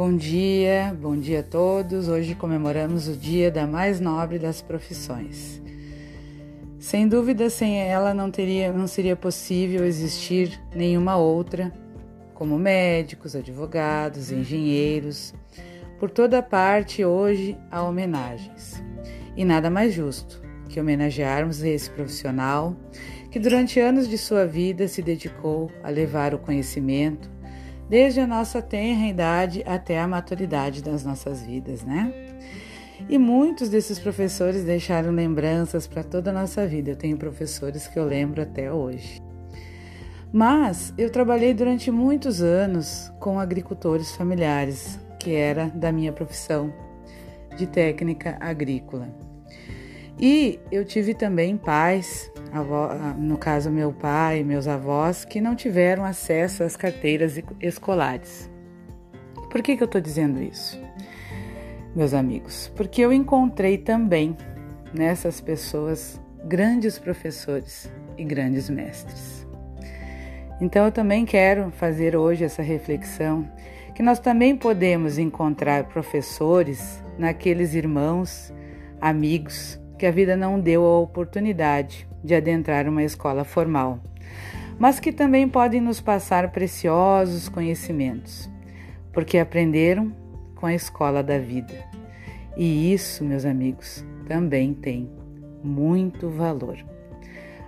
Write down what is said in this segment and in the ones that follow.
Bom dia, bom dia a todos. Hoje comemoramos o dia da mais nobre das profissões. Sem dúvida, sem ela não teria, não seria possível existir nenhuma outra, como médicos, advogados, engenheiros. Por toda parte hoje há homenagens. E nada mais justo que homenagearmos esse profissional que durante anos de sua vida se dedicou a levar o conhecimento desde a nossa tenra idade até a maturidade das nossas vidas, né? E muitos desses professores deixaram lembranças para toda a nossa vida. Eu tenho professores que eu lembro até hoje. Mas eu trabalhei durante muitos anos com agricultores familiares, que era da minha profissão de técnica agrícola. E eu tive também pais, no caso meu pai, meus avós, que não tiveram acesso às carteiras escolares. Por que, que eu estou dizendo isso, meus amigos? Porque eu encontrei também nessas pessoas grandes professores e grandes mestres. Então eu também quero fazer hoje essa reflexão que nós também podemos encontrar professores naqueles irmãos, amigos que a vida não deu a oportunidade de adentrar uma escola formal, mas que também podem nos passar preciosos conhecimentos, porque aprenderam com a escola da vida. E isso, meus amigos, também tem muito valor.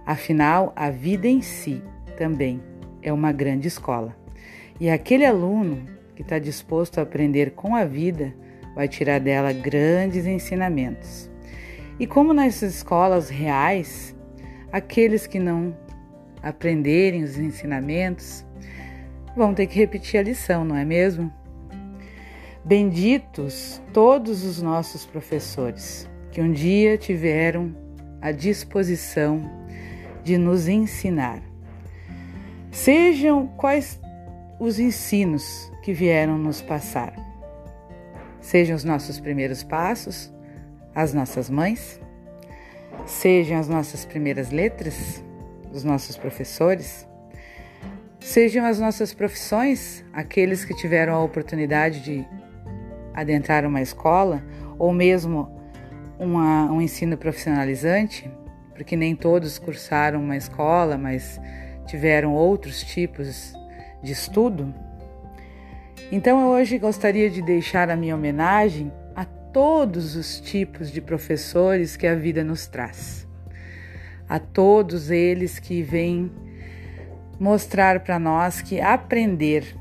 Afinal, a vida em si também é uma grande escola. E aquele aluno que está disposto a aprender com a vida vai tirar dela grandes ensinamentos. E como nas escolas reais, aqueles que não aprenderem os ensinamentos vão ter que repetir a lição, não é mesmo? Benditos todos os nossos professores que um dia tiveram a disposição de nos ensinar. Sejam quais os ensinos que vieram nos passar. Sejam os nossos primeiros passos, as nossas mães, sejam as nossas primeiras letras, os nossos professores, sejam as nossas profissões, aqueles que tiveram a oportunidade de adentrar uma escola ou mesmo uma, um ensino profissionalizante, porque nem todos cursaram uma escola, mas tiveram outros tipos de estudo. Então hoje gostaria de deixar a minha homenagem todos os tipos de professores que a vida nos traz, a todos eles que vêm mostrar para nós que aprender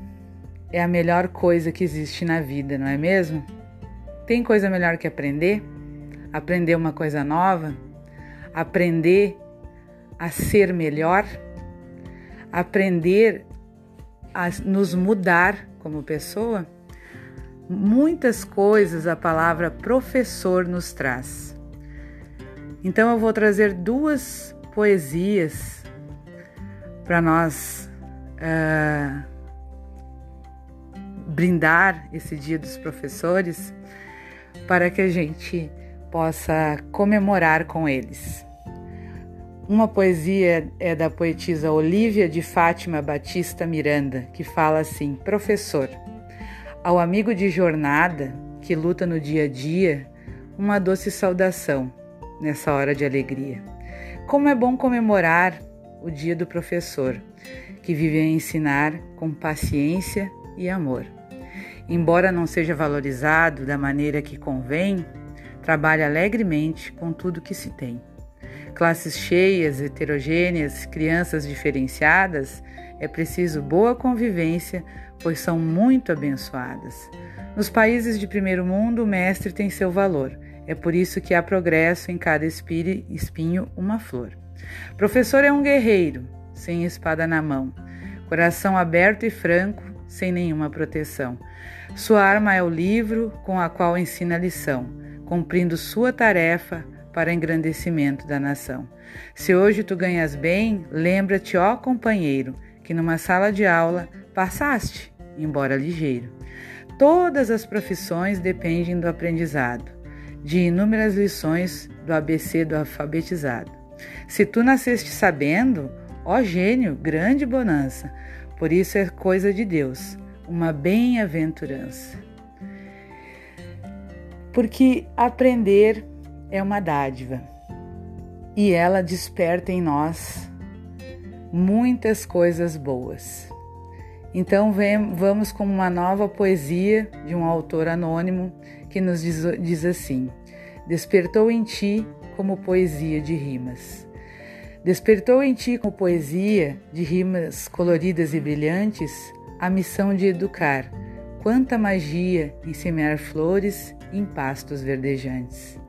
é a melhor coisa que existe na vida, não é mesmo? Tem coisa melhor que aprender? Aprender uma coisa nova? Aprender a ser melhor? Aprender a nos mudar como pessoa? Muitas coisas a palavra professor nos traz. Então eu vou trazer duas poesias para nós uh, brindar esse Dia dos Professores, para que a gente possa comemorar com eles. Uma poesia é da poetisa Olívia de Fátima Batista Miranda, que fala assim: Professor. Ao amigo de jornada que luta no dia a dia, uma doce saudação nessa hora de alegria. Como é bom comemorar o dia do professor, que vive a ensinar com paciência e amor. Embora não seja valorizado da maneira que convém, trabalha alegremente com tudo que se tem. Classes cheias, heterogêneas, crianças diferenciadas, é preciso boa convivência pois são muito abençoadas. Nos países de primeiro mundo, o mestre tem seu valor. É por isso que há progresso em cada espinho uma flor. Professor é um guerreiro, sem espada na mão, coração aberto e franco, sem nenhuma proteção. Sua arma é o livro com a qual ensina a lição, cumprindo sua tarefa para engrandecimento da nação. Se hoje tu ganhas bem, lembra-te, ó companheiro, que numa sala de aula passaste embora ligeiro. Todas as profissões dependem do aprendizado, de inúmeras lições do ABC do alfabetizado. Se tu nasceste sabendo, ó gênio, grande bonança, por isso é coisa de Deus, uma bem-aventurança. Porque aprender é uma dádiva e ela desperta em nós muitas coisas boas. Então vamos com uma nova poesia de um autor anônimo que nos diz, diz assim: Despertou em ti como poesia de rimas. Despertou em ti como poesia de rimas coloridas e brilhantes a missão de educar. Quanta magia em semear flores em pastos verdejantes.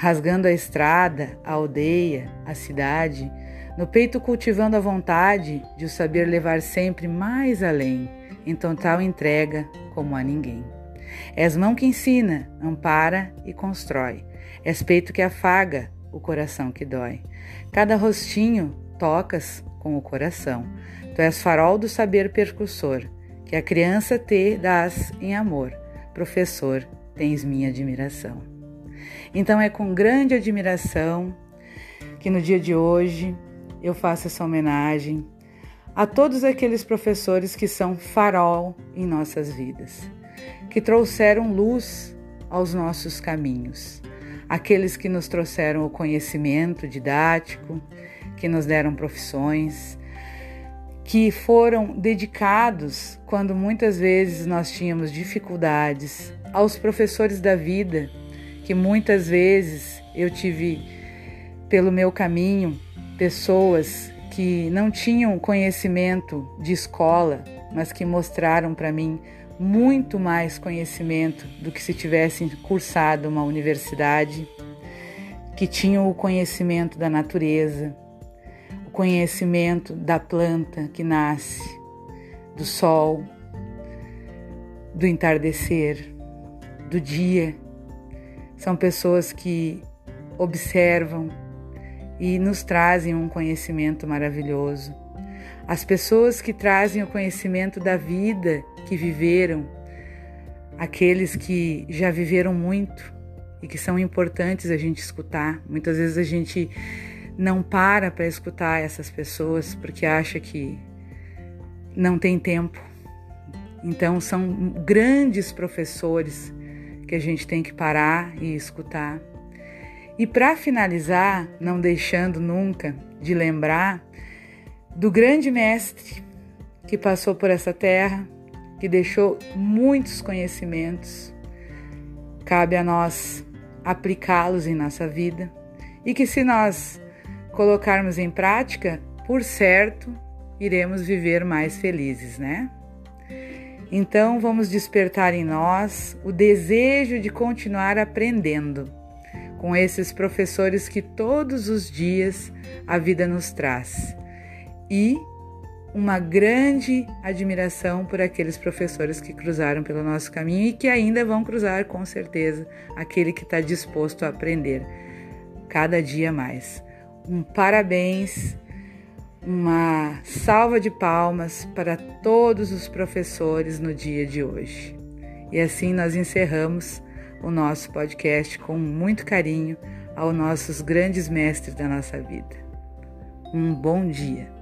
Rasgando a estrada, a aldeia, a cidade, no peito cultivando a vontade de o saber levar sempre mais além, em total entrega como a ninguém. És mão que ensina, ampara e constrói. És peito que afaga, o coração que dói. Cada rostinho tocas com o coração. Tu és farol do saber percussor, que a criança te dás em amor. Professor, tens minha admiração. Então é com grande admiração que no dia de hoje eu faço essa homenagem a todos aqueles professores que são farol em nossas vidas, que trouxeram luz aos nossos caminhos, aqueles que nos trouxeram o conhecimento didático, que nos deram profissões, que foram dedicados quando muitas vezes nós tínhamos dificuldades, aos professores da vida, que muitas vezes eu tive pelo meu caminho pessoas que não tinham conhecimento de escola, mas que mostraram para mim muito mais conhecimento do que se tivessem cursado uma universidade, que tinham o conhecimento da natureza, o conhecimento da planta que nasce, do sol, do entardecer, do dia. São pessoas que observam, e nos trazem um conhecimento maravilhoso. As pessoas que trazem o conhecimento da vida que viveram, aqueles que já viveram muito e que são importantes a gente escutar. Muitas vezes a gente não para para escutar essas pessoas porque acha que não tem tempo. Então são grandes professores que a gente tem que parar e escutar. E para finalizar, não deixando nunca de lembrar do grande mestre que passou por essa terra, que deixou muitos conhecimentos, cabe a nós aplicá-los em nossa vida e que, se nós colocarmos em prática, por certo, iremos viver mais felizes, né? Então, vamos despertar em nós o desejo de continuar aprendendo com esses professores que todos os dias a vida nos traz. E uma grande admiração por aqueles professores que cruzaram pelo nosso caminho e que ainda vão cruzar com certeza, aquele que está disposto a aprender cada dia mais. Um parabéns, uma salva de palmas para todos os professores no dia de hoje. E assim nós encerramos o nosso podcast com muito carinho aos nossos grandes mestres da nossa vida. Um bom dia.